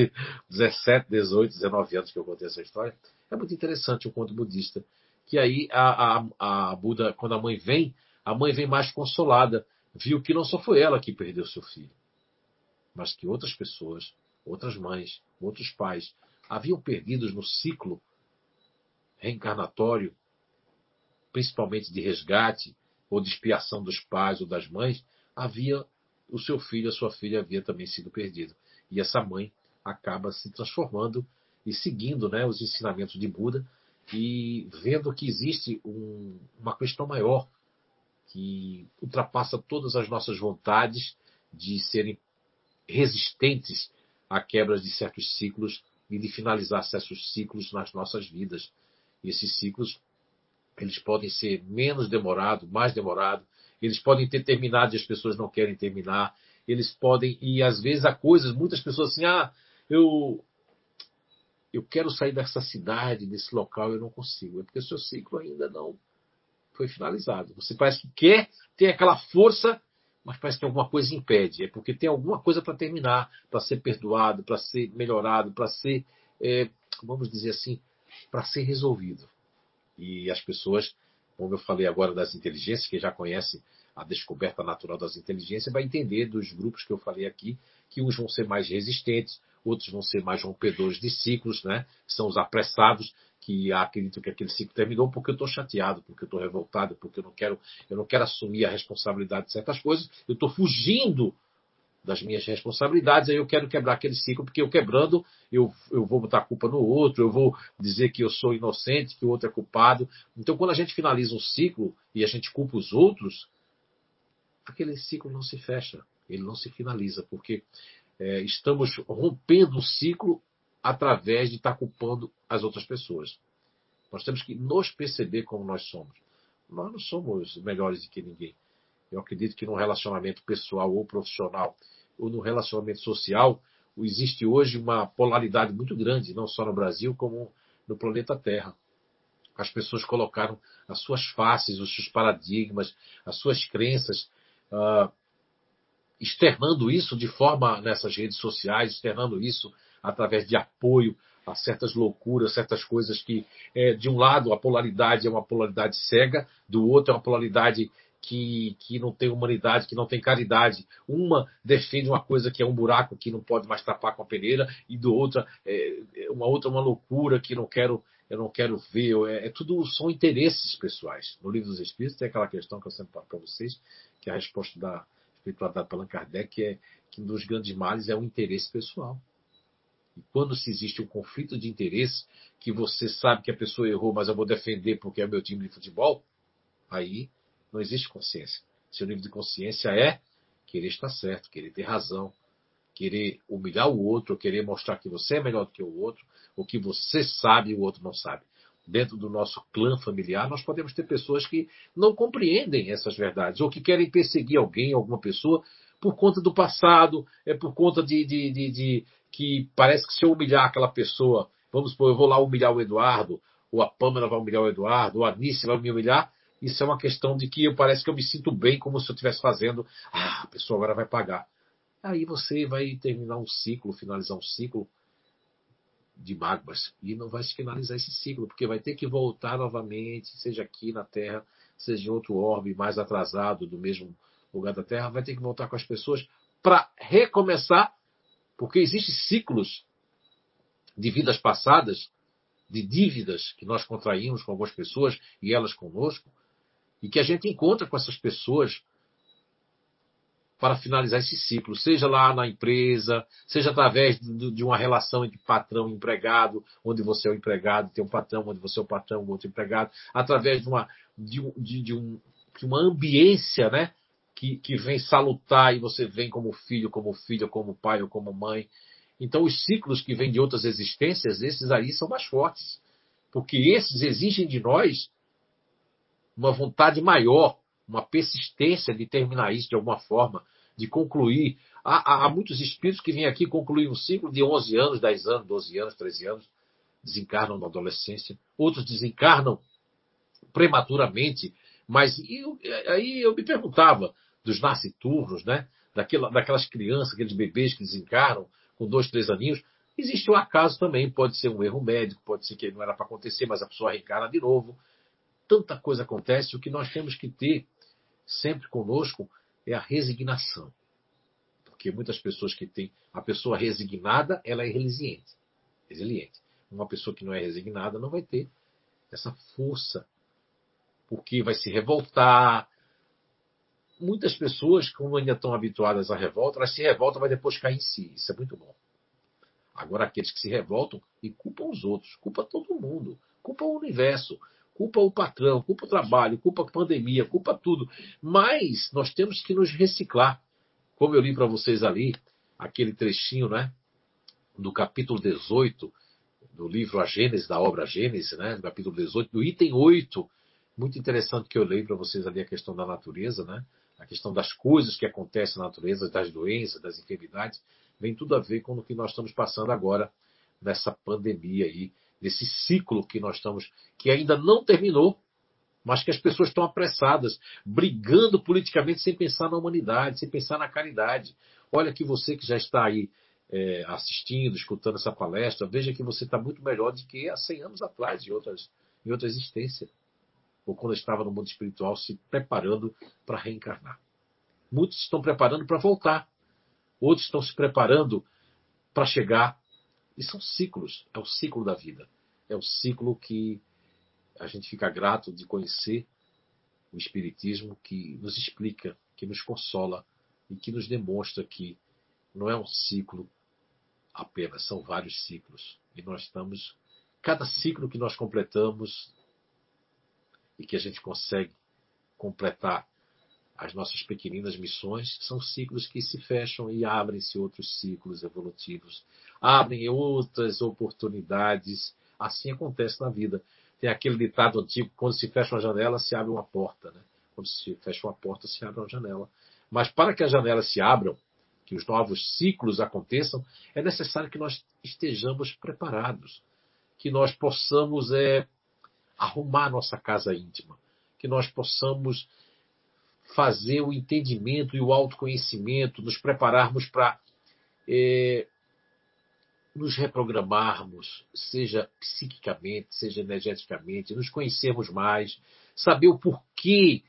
17, 18, 19 anos que eu contei essa história. É muito interessante o conto budista. Que aí a, a, a Buda, quando a mãe vem, a mãe vem mais consolada, viu que não só foi ela que perdeu seu filho, mas que outras pessoas, outras mães, outros pais, haviam perdido no ciclo reencarnatório, principalmente de resgate ou de expiação dos pais ou das mães, havia o seu filho, a sua filha havia também sido perdido. E essa mãe acaba se transformando e seguindo né, os ensinamentos de Buda e vendo que existe um, uma questão maior que ultrapassa todas as nossas vontades de serem resistentes à quebra de certos ciclos e de finalizar certos ciclos nas nossas vidas. E esses ciclos eles podem ser menos demorados, mais demorados, eles podem ter terminado e as pessoas não querem terminar, eles podem e às vezes há coisas, muitas pessoas assim, ah, eu eu quero sair dessa cidade, desse local, eu não consigo. É porque o seu ciclo ainda não foi finalizado. Você parece que quer, tem aquela força, mas parece que alguma coisa impede. É porque tem alguma coisa para terminar, para ser perdoado, para ser melhorado, para ser, é, vamos dizer assim, para ser resolvido. E as pessoas, como eu falei agora das inteligências, que já conhece a descoberta natural das inteligências, vai entender dos grupos que eu falei aqui, que uns vão ser mais resistentes, outros vão ser mais rompedores de ciclos, né? São os apressados que acreditam que aquele ciclo terminou porque eu estou chateado, porque eu estou revoltado, porque eu não quero, eu não quero assumir a responsabilidade de certas coisas, eu estou fugindo das minhas responsabilidades, aí eu quero quebrar aquele ciclo, porque eu quebrando, eu, eu vou botar a culpa no outro, eu vou dizer que eu sou inocente, que o outro é culpado. Então, quando a gente finaliza um ciclo e a gente culpa os outros, aquele ciclo não se fecha, ele não se finaliza, porque é, estamos rompendo o ciclo através de estar culpando as outras pessoas. Nós temos que nos perceber como nós somos. Nós não somos melhores do que ninguém. Eu acredito que no relacionamento pessoal ou profissional, ou no relacionamento social, existe hoje uma polaridade muito grande, não só no Brasil, como no planeta Terra. As pessoas colocaram as suas faces, os seus paradigmas, as suas crenças uh, externando isso de forma nessas redes sociais, externando isso através de apoio a certas loucuras, certas coisas que, é, de um lado, a polaridade é uma polaridade cega, do outro é uma polaridade que, que não tem humanidade, que não tem caridade. Uma defende uma coisa que é um buraco que não pode mais tapar com a peneira, e do outra, é, é uma outra uma loucura que não quero, eu não quero ver. É, é tudo são interesses pessoais. No livro dos Espíritos tem aquela questão que eu sempre falo para vocês, que é a resposta da espiritualidade para Allan Kardec é que um dos grandes males é o interesse pessoal. E quando se existe um conflito de interesse, que você sabe que a pessoa errou, mas eu vou defender porque é o meu time de futebol, aí não existe consciência. Seu nível de consciência é querer estar certo, querer ter razão, querer humilhar o outro, querer mostrar que você é melhor do que o outro, ou que você sabe e o outro não sabe dentro do nosso clã familiar, nós podemos ter pessoas que não compreendem essas verdades, ou que querem perseguir alguém, alguma pessoa, por conta do passado, é por conta de, de, de, de que parece que se eu humilhar aquela pessoa, vamos supor, eu vou lá humilhar o Eduardo, ou a Pâmela vai humilhar o Eduardo, ou a Anice vai me humilhar, isso é uma questão de que eu parece que eu me sinto bem como se eu estivesse fazendo, ah, a pessoa agora vai pagar. Aí você vai terminar um ciclo, finalizar um ciclo de mágoas. E não vai se finalizar esse ciclo, porque vai ter que voltar novamente, seja aqui na Terra, seja em outro orbe mais atrasado do mesmo lugar da Terra, vai ter que voltar com as pessoas para recomeçar, porque existem ciclos de vidas passadas, de dívidas que nós contraímos com algumas pessoas e elas conosco, e que a gente encontra com essas pessoas para finalizar esse ciclo, seja lá na empresa, seja através de, uma relação entre patrão e empregado, onde você é o empregado, tem um patrão, onde você é o patrão, outro empregado, através de uma, de, de, de, um, de uma ambiência, né? Que, que vem salutar e você vem como filho, como filha, como pai ou como mãe. Então, os ciclos que vêm de outras existências, esses aí são mais fortes. Porque esses exigem de nós uma vontade maior, uma persistência de terminar isso de alguma forma, de concluir. Há, há, muitos espíritos que vêm aqui concluir um ciclo de 11 anos, 10 anos, 12 anos, 13 anos, desencarnam na adolescência. Outros desencarnam prematuramente. Mas eu, aí eu me perguntava dos nasciturnos, né? Daquela, daquelas crianças, aqueles bebês que desencarnam com dois, três aninhos. Existe o um acaso também, pode ser um erro médico, pode ser que não era para acontecer, mas a pessoa reencarna de novo. Tanta coisa acontece, o que nós temos que ter sempre conosco é a resignação. Porque muitas pessoas que têm. A pessoa resignada, ela é resiliente. resiliente. Uma pessoa que não é resignada não vai ter essa força. Porque vai se revoltar. Muitas pessoas, como ainda estão habituadas à revolta, elas se revoltam, vai depois cair em si. Isso é muito bom. Agora, aqueles que se revoltam e culpam os outros, culpa todo mundo, culpa o universo, culpa o patrão, culpa o trabalho, culpa a pandemia, culpa tudo. Mas nós temos que nos reciclar. Como eu li para vocês ali, aquele trechinho, né? Do capítulo 18 do livro A Gênese, da obra Gênese, né? Do capítulo 18, do item 8. Muito interessante que eu leio para vocês ali a questão da natureza, né? A questão das coisas que acontecem na natureza, das doenças, das enfermidades, vem tudo a ver com o que nós estamos passando agora nessa pandemia aí desse ciclo que nós estamos, que ainda não terminou, mas que as pessoas estão apressadas, brigando politicamente sem pensar na humanidade, sem pensar na caridade. Olha que você que já está aí é, assistindo, escutando essa palestra, veja que você está muito melhor do que há 100 anos atrás, em, outras, em outra existência. Ou quando estava no mundo espiritual se preparando para reencarnar. Muitos estão preparando para voltar. Outros estão se preparando para chegar e são ciclos, é o ciclo da vida. É o ciclo que a gente fica grato de conhecer o Espiritismo que nos explica, que nos consola e que nos demonstra que não é um ciclo apenas, são vários ciclos. E nós estamos, cada ciclo que nós completamos e que a gente consegue completar as nossas pequeninas missões são ciclos que se fecham e abrem-se outros ciclos evolutivos, abrem outras oportunidades. Assim acontece na vida. Tem aquele ditado antigo: quando se fecha uma janela, se abre uma porta. Né? Quando se fecha uma porta, se abre uma janela. Mas para que as janelas se abram, que os novos ciclos aconteçam, é necessário que nós estejamos preparados, que nós possamos é, arrumar nossa casa íntima, que nós possamos fazer o entendimento e o autoconhecimento, nos prepararmos para é, nos reprogramarmos, seja psiquicamente, seja energeticamente, nos conhecermos mais, saber o porquê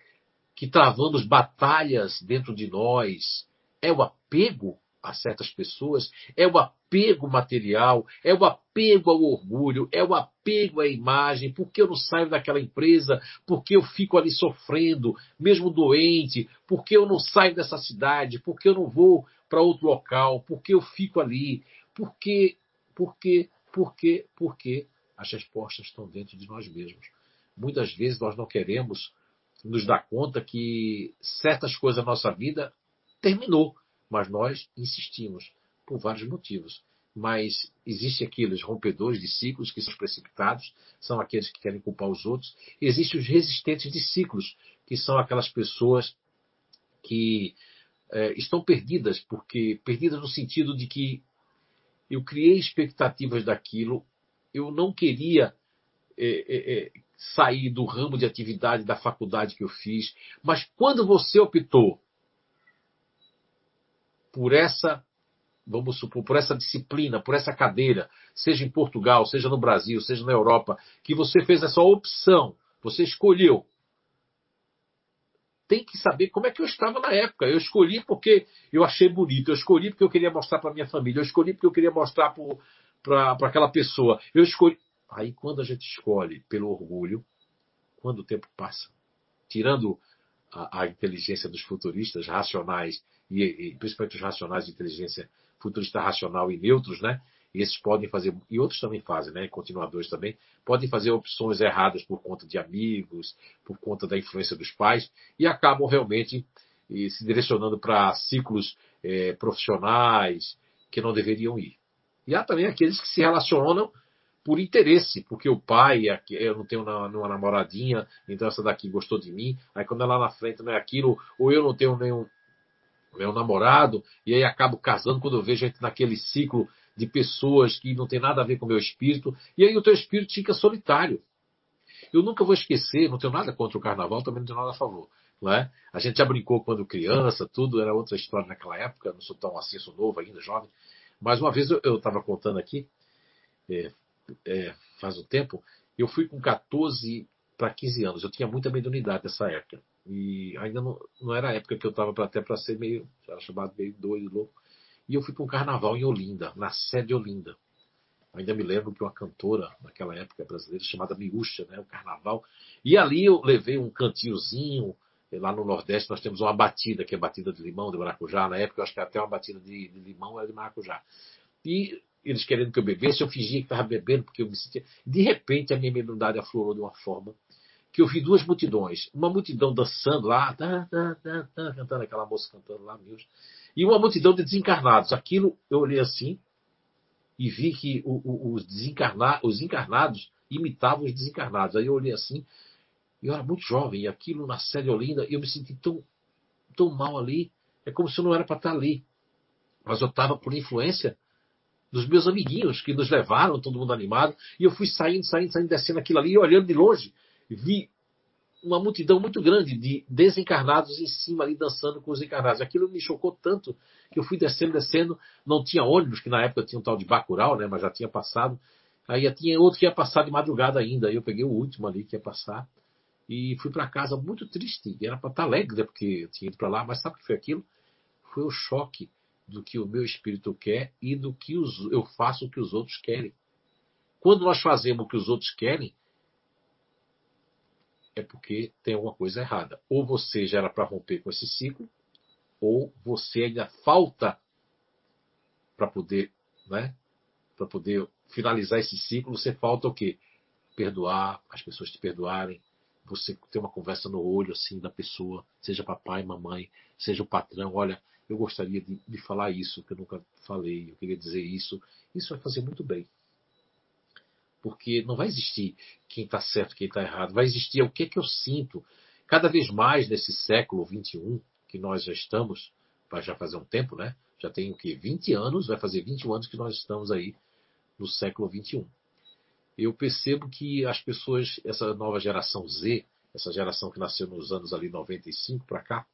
que travando batalhas dentro de nós é o apego a certas pessoas, é o apego material, é o apego ao orgulho, é o apego à imagem, porque eu não saio daquela empresa, porque eu fico ali sofrendo, mesmo doente, porque eu não saio dessa cidade, porque eu não vou para outro local, porque eu fico ali, porque, porque, porque, porque as respostas estão dentro de nós mesmos. Muitas vezes nós não queremos nos dar conta que certas coisas da nossa vida terminou mas nós insistimos por vários motivos. Mas existem aqueles rompedores de ciclos que são precipitados, são aqueles que querem culpar os outros. Existem os resistentes de ciclos, que são aquelas pessoas que é, estão perdidas, porque perdidas no sentido de que eu criei expectativas daquilo, eu não queria é, é, é sair do ramo de atividade da faculdade que eu fiz, mas quando você optou por essa, vamos supor, por essa disciplina, por essa cadeira, seja em Portugal, seja no Brasil, seja na Europa, que você fez essa opção, você escolheu. Tem que saber como é que eu estava na época. Eu escolhi porque eu achei bonito, eu escolhi porque eu queria mostrar para minha família, eu escolhi porque eu queria mostrar para aquela pessoa. Eu escolhi. Aí quando a gente escolhe pelo orgulho, quando o tempo passa, tirando a, a inteligência dos futuristas racionais e, e principalmente os racionais de inteligência futurista racional e neutros, né? Esses podem fazer, e outros também fazem, né? Continuadores também, podem fazer opções erradas por conta de amigos, por conta da influência dos pais, e acabam realmente e, se direcionando para ciclos é, profissionais que não deveriam ir. E há também aqueles que se relacionam por interesse, porque o pai, eu não tenho uma, uma, namoradinha, então essa daqui gostou de mim, aí quando ela na frente não é aquilo, ou eu não tenho nenhum, meu namorado, e aí acabo casando quando eu vejo gente naquele ciclo de pessoas que não tem nada a ver com o meu espírito, e aí o teu espírito fica solitário. Eu nunca vou esquecer, não tenho nada contra o carnaval, também não tenho nada a favor. Não é? A gente já brincou quando criança, tudo era outra história naquela época, não sou tão assim, sou novo ainda, jovem. Mas uma vez eu estava contando aqui, é, é, faz um tempo, eu fui com 14 para 15 anos, eu tinha muita mediunidade nessa época. E ainda não, não era a época que eu estava até para ser meio, era chamado meio doido, louco. E eu fui para um carnaval em Olinda, na sede de Olinda. Ainda me lembro que uma cantora naquela época brasileira chamada Miúcha, né, o carnaval. E ali eu levei um cantinhozinho. Lá no Nordeste nós temos uma batida, que é batida de limão, de maracujá. Na época eu acho que até uma batida de, de limão era de maracujá. E eles querendo que eu bebesse, eu fingia que estava bebendo, porque eu me sentia. De repente a minha membridade aflorou de uma forma que eu vi duas multidões. Uma multidão dançando lá, tá, tá, tá, tá, cantando aquela moça cantando lá, meus, e uma multidão de desencarnados. Aquilo eu olhei assim e vi que o, o, os, desencarna, os encarnados imitavam os desencarnados. Aí eu olhei assim, e eu era muito jovem, e aquilo na série Olinda, eu me senti tão, tão mal ali. É como se eu não era para estar ali. Mas eu estava por influência dos meus amiguinhos que nos levaram, todo mundo animado, e eu fui saindo, saindo, saindo, descendo aquilo ali, olhando de longe, vi uma multidão muito grande de desencarnados em cima ali dançando com os encarnados. Aquilo me chocou tanto que eu fui descendo, descendo, não tinha ônibus, que na época tinha um tal de Bacurau, né, mas já tinha passado. Aí tinha outro que ia passar de madrugada ainda, aí eu peguei o último ali que ia passar e fui para casa muito triste. Era para estar alegre, né, porque eu tinha ido para lá, mas sabe o que foi aquilo? Foi o choque do que o meu espírito quer e do que os, eu faço o que os outros querem. Quando nós fazemos o que os outros querem, é porque tem alguma coisa errada. Ou você já era para romper com esse ciclo, ou você ainda falta para poder, né? Para poder finalizar esse ciclo, você falta o quê? Perdoar, as pessoas te perdoarem, você ter uma conversa no olho assim da pessoa, seja papai, mamãe, seja o patrão, olha, eu gostaria de, de falar isso, que eu nunca falei, eu queria dizer isso. Isso vai fazer muito bem porque não vai existir quem está certo, quem está errado, vai existir o que, é que eu sinto. Cada vez mais nesse século XXI, que nós já estamos, vai já fazer um tempo, né? Já tem o quê? 20 anos, vai fazer 21 anos que nós estamos aí no século XXI. Eu percebo que as pessoas, essa nova geração Z, essa geração que nasceu nos anos ali 95 para cá,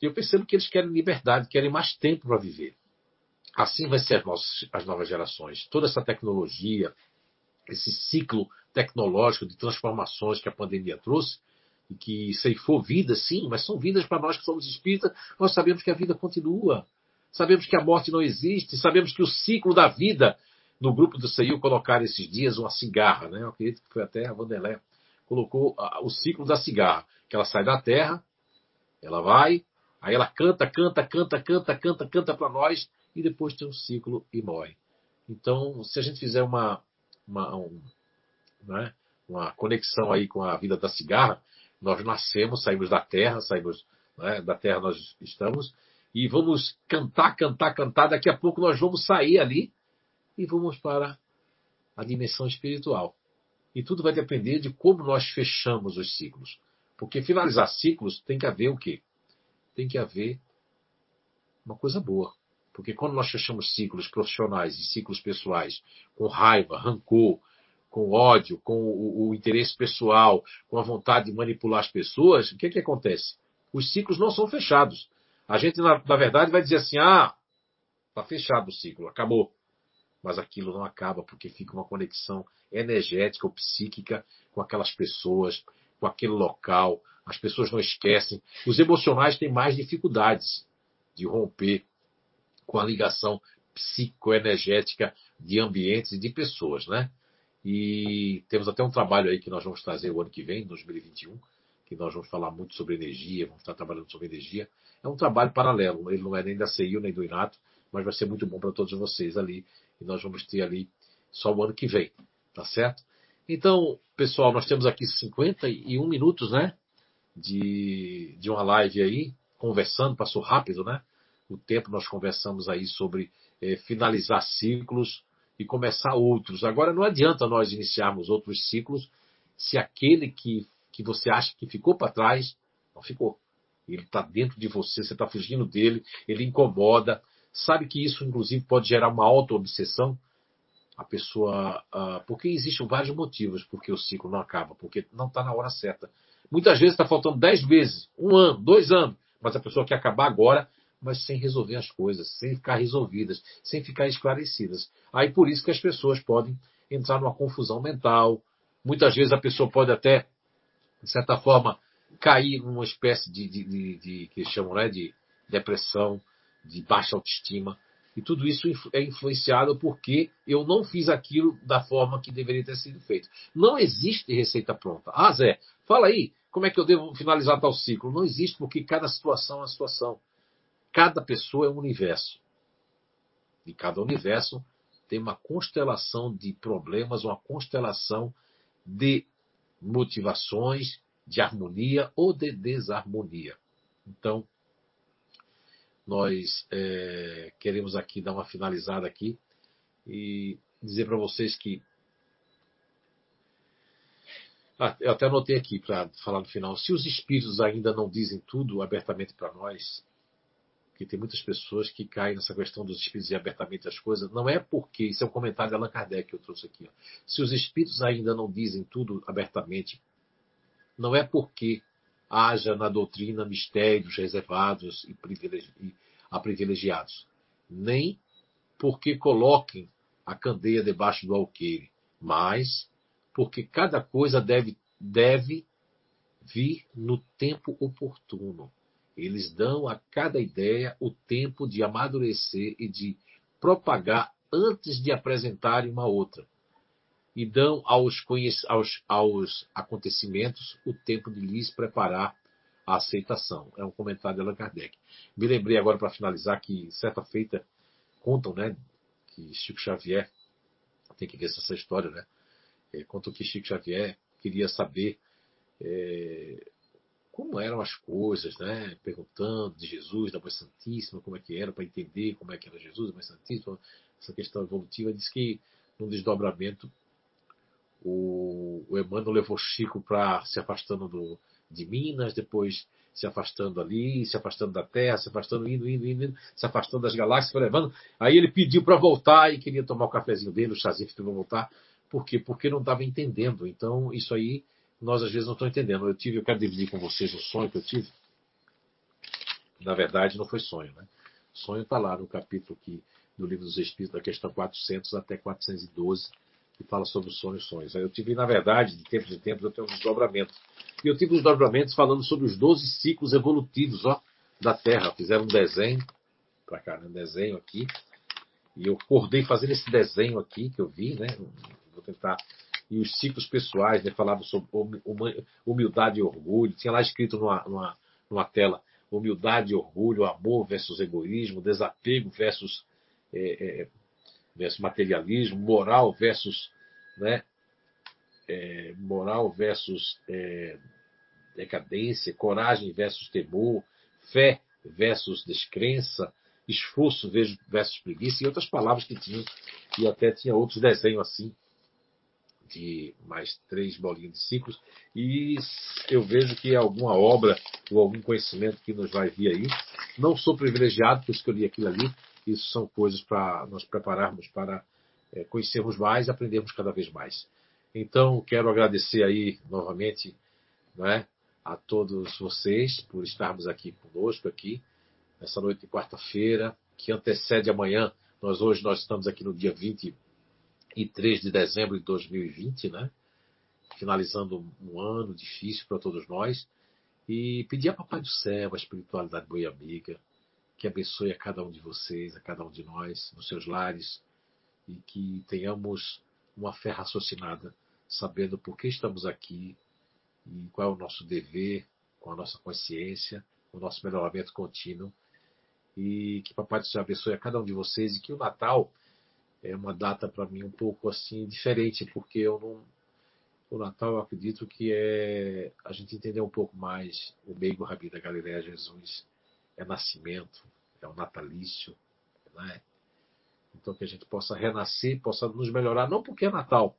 eu percebo que eles querem liberdade, querem mais tempo para viver. Assim vai ser as novas gerações. Toda essa tecnologia, esse ciclo tecnológico de transformações que a pandemia trouxe, e que ceifou vidas, sim, mas são vidas para nós que somos espíritas, nós sabemos que a vida continua. Sabemos que a morte não existe, sabemos que o ciclo da vida, no grupo do CEIU colocaram esses dias uma cigarra, né? Eu acredito que foi até a Vanderlé, colocou o ciclo da cigarra, que ela sai da terra, ela vai, aí ela canta, canta, canta, canta, canta, canta para nós, e depois tem um ciclo e morre. Então, se a gente fizer uma, uma, um, né, uma conexão aí com a vida da cigarra, nós nascemos, saímos da terra, saímos né, da terra nós estamos, e vamos cantar, cantar, cantar. Daqui a pouco nós vamos sair ali e vamos para a dimensão espiritual. E tudo vai depender de como nós fechamos os ciclos. Porque finalizar ciclos tem que haver o quê? Tem que haver uma coisa boa. Porque quando nós fechamos ciclos profissionais e ciclos pessoais com raiva, rancor, com ódio, com o, o, interesse pessoal, com a vontade de manipular as pessoas, o que, que acontece? Os ciclos não são fechados. A gente, na, na verdade, vai dizer assim: ah, está fechado o ciclo, acabou. Mas aquilo não acaba porque fica uma conexão energética ou psíquica com aquelas pessoas, com aquele local. As pessoas não esquecem. Os emocionais têm mais dificuldades de romper com a ligação psicoenergética de ambientes e de pessoas, né? E temos até um trabalho aí que nós vamos trazer o ano que vem, 2021, que nós vamos falar muito sobre energia, vamos estar trabalhando sobre energia. É um trabalho paralelo, ele não é nem da CIU nem do INATO, mas vai ser muito bom para todos vocês ali. E nós vamos ter ali só o ano que vem, tá certo? Então, pessoal, nós temos aqui 51 minutos, né? De, de uma live aí, conversando, passou rápido, né? O tempo nós conversamos aí sobre é, finalizar ciclos e começar outros. Agora não adianta nós iniciarmos outros ciclos se aquele que, que você acha que ficou para trás não ficou. Ele está dentro de você, você está fugindo dele, ele incomoda. Sabe que isso, inclusive, pode gerar uma auto-obsessão? A pessoa. Porque existem vários motivos porque o ciclo não acaba, porque não está na hora certa. Muitas vezes está faltando dez vezes, um ano, dois anos, mas a pessoa quer acabar agora mas sem resolver as coisas, sem ficar resolvidas, sem ficar esclarecidas. Aí por isso que as pessoas podem entrar numa confusão mental. Muitas vezes a pessoa pode até de certa forma, cair numa espécie de, de, de, de que chamam né, de depressão, de baixa autoestima. E tudo isso é influenciado porque eu não fiz aquilo da forma que deveria ter sido feito. Não existe receita pronta. Ah, Zé, fala aí, como é que eu devo finalizar tal ciclo? Não existe, porque cada situação é uma situação. Cada pessoa é um universo. E cada universo tem uma constelação de problemas, uma constelação de motivações, de harmonia ou de desarmonia. Então, nós é, queremos aqui dar uma finalizada aqui e dizer para vocês que ah, eu até anotei aqui para falar no final. Se os espíritos ainda não dizem tudo abertamente para nós, que tem muitas pessoas que caem nessa questão dos espíritos dizer abertamente as coisas, não é porque, isso é um comentário de Allan Kardec que eu trouxe aqui. Ó. Se os espíritos ainda não dizem tudo abertamente, não é porque haja na doutrina mistérios reservados e, privilegi e a privilegiados, nem porque coloquem a candeia debaixo do alqueire, mas porque cada coisa deve, deve vir no tempo oportuno. Eles dão a cada ideia o tempo de amadurecer e de propagar antes de apresentarem uma outra. E dão aos, aos, aos acontecimentos o tempo de lhes preparar a aceitação. É um comentário de Allan Kardec. Me lembrei agora, para finalizar, que certa feita contam, né, que Chico Xavier, tem que ver essa história, né, é, contam que Chico Xavier queria saber é, como eram as coisas, né, perguntando de Jesus, da Mãe Santíssima, como é que era, para entender como é que era Jesus, da Mãe Santíssima, essa questão evolutiva, diz que num desdobramento o, o Emmanuel levou Chico para se afastando do, de Minas, depois se afastando ali, se afastando da Terra, se afastando, indo, indo, indo, se afastando das galáxias, foi levando. Aí ele pediu para voltar e queria tomar o cafezinho dele, o chazinho para voltar. Por quê? Porque não estava entendendo. Então, isso aí, nós às vezes não estamos entendendo. Eu tive, eu quero dividir com vocês o sonho que eu tive. Na verdade, não foi sonho, né? Sonho está lá no capítulo aqui do Livro dos Espíritos, da questão 400 até 412 que fala sobre os sonhos e sonhos. Eu tive, na verdade, de tempos em tempos, eu tenho um desdobramento. E eu tive uns dobramentos falando sobre os 12 ciclos evolutivos ó, da Terra. Fizeram um desenho, para cá, né, um desenho aqui. E eu acordei fazendo esse desenho aqui que eu vi, né? Vou tentar. E os ciclos pessoais, né? Falavam sobre humildade e orgulho. Tinha lá escrito numa, numa, numa tela humildade e orgulho, amor versus egoísmo, desapego versus é, é, versus materialismo, moral versus, né, é, moral versus é, decadência, coragem versus temor, fé versus descrença, esforço versus preguiça e outras palavras que tinham, e até tinha outros desenhos assim, de mais três bolinhas de ciclos, e eu vejo que alguma obra ou algum conhecimento que nos vai vir aí. Não sou privilegiado por escolher aquilo ali, isso são coisas para nós prepararmos para é, conhecermos mais aprendermos cada vez mais. Então, quero agradecer aí novamente né, a todos vocês por estarmos aqui conosco aqui nessa noite de quarta-feira, que antecede amanhã. Nós hoje nós estamos aqui no dia 23 de dezembro de 2020, né? Finalizando um ano difícil para todos nós. E pedir a Papai do Céu, a espiritualidade boa e amiga, que abençoe a cada um de vocês, a cada um de nós, nos seus lares, e que tenhamos uma fé raciocinada, sabendo por que estamos aqui e qual é o nosso dever, com a nossa consciência, o nosso melhoramento contínuo. E que Papai do Céu abençoe a cada um de vocês e que o Natal é uma data para mim um pouco assim diferente, porque eu não. O Natal eu acredito que é a gente entender um pouco mais o meio Rabi da Galileia Jesus é nascimento, é o natalício, né? Então que a gente possa renascer, possa nos melhorar, não porque é Natal,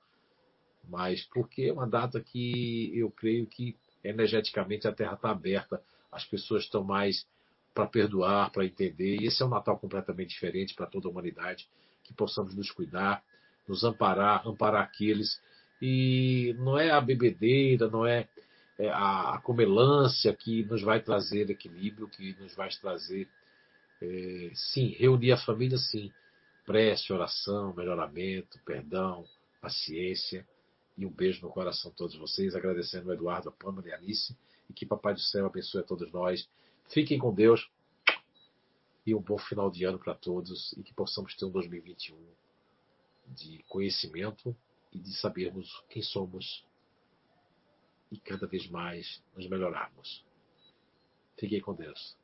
mas porque é uma data que eu creio que energeticamente a Terra está aberta, as pessoas estão mais para perdoar, para entender. E esse é um Natal completamente diferente para toda a humanidade, que possamos nos cuidar, nos amparar, amparar aqueles. E não é a bebedeira, não é é, a, comelância que nos vai trazer equilíbrio, que nos vai trazer, é, sim, reunir a família, sim, prece, oração, melhoramento, perdão, paciência E um beijo no coração de todos vocês, agradecendo o Eduardo, a Pâmela e a Alice. E que Papai do Céu abençoe a todos nós. Fiquem com Deus. E um bom final de ano para todos. E que possamos ter um 2021 de conhecimento e de sabermos quem somos e cada vez mais nos melhorarmos. Fiquem com Deus.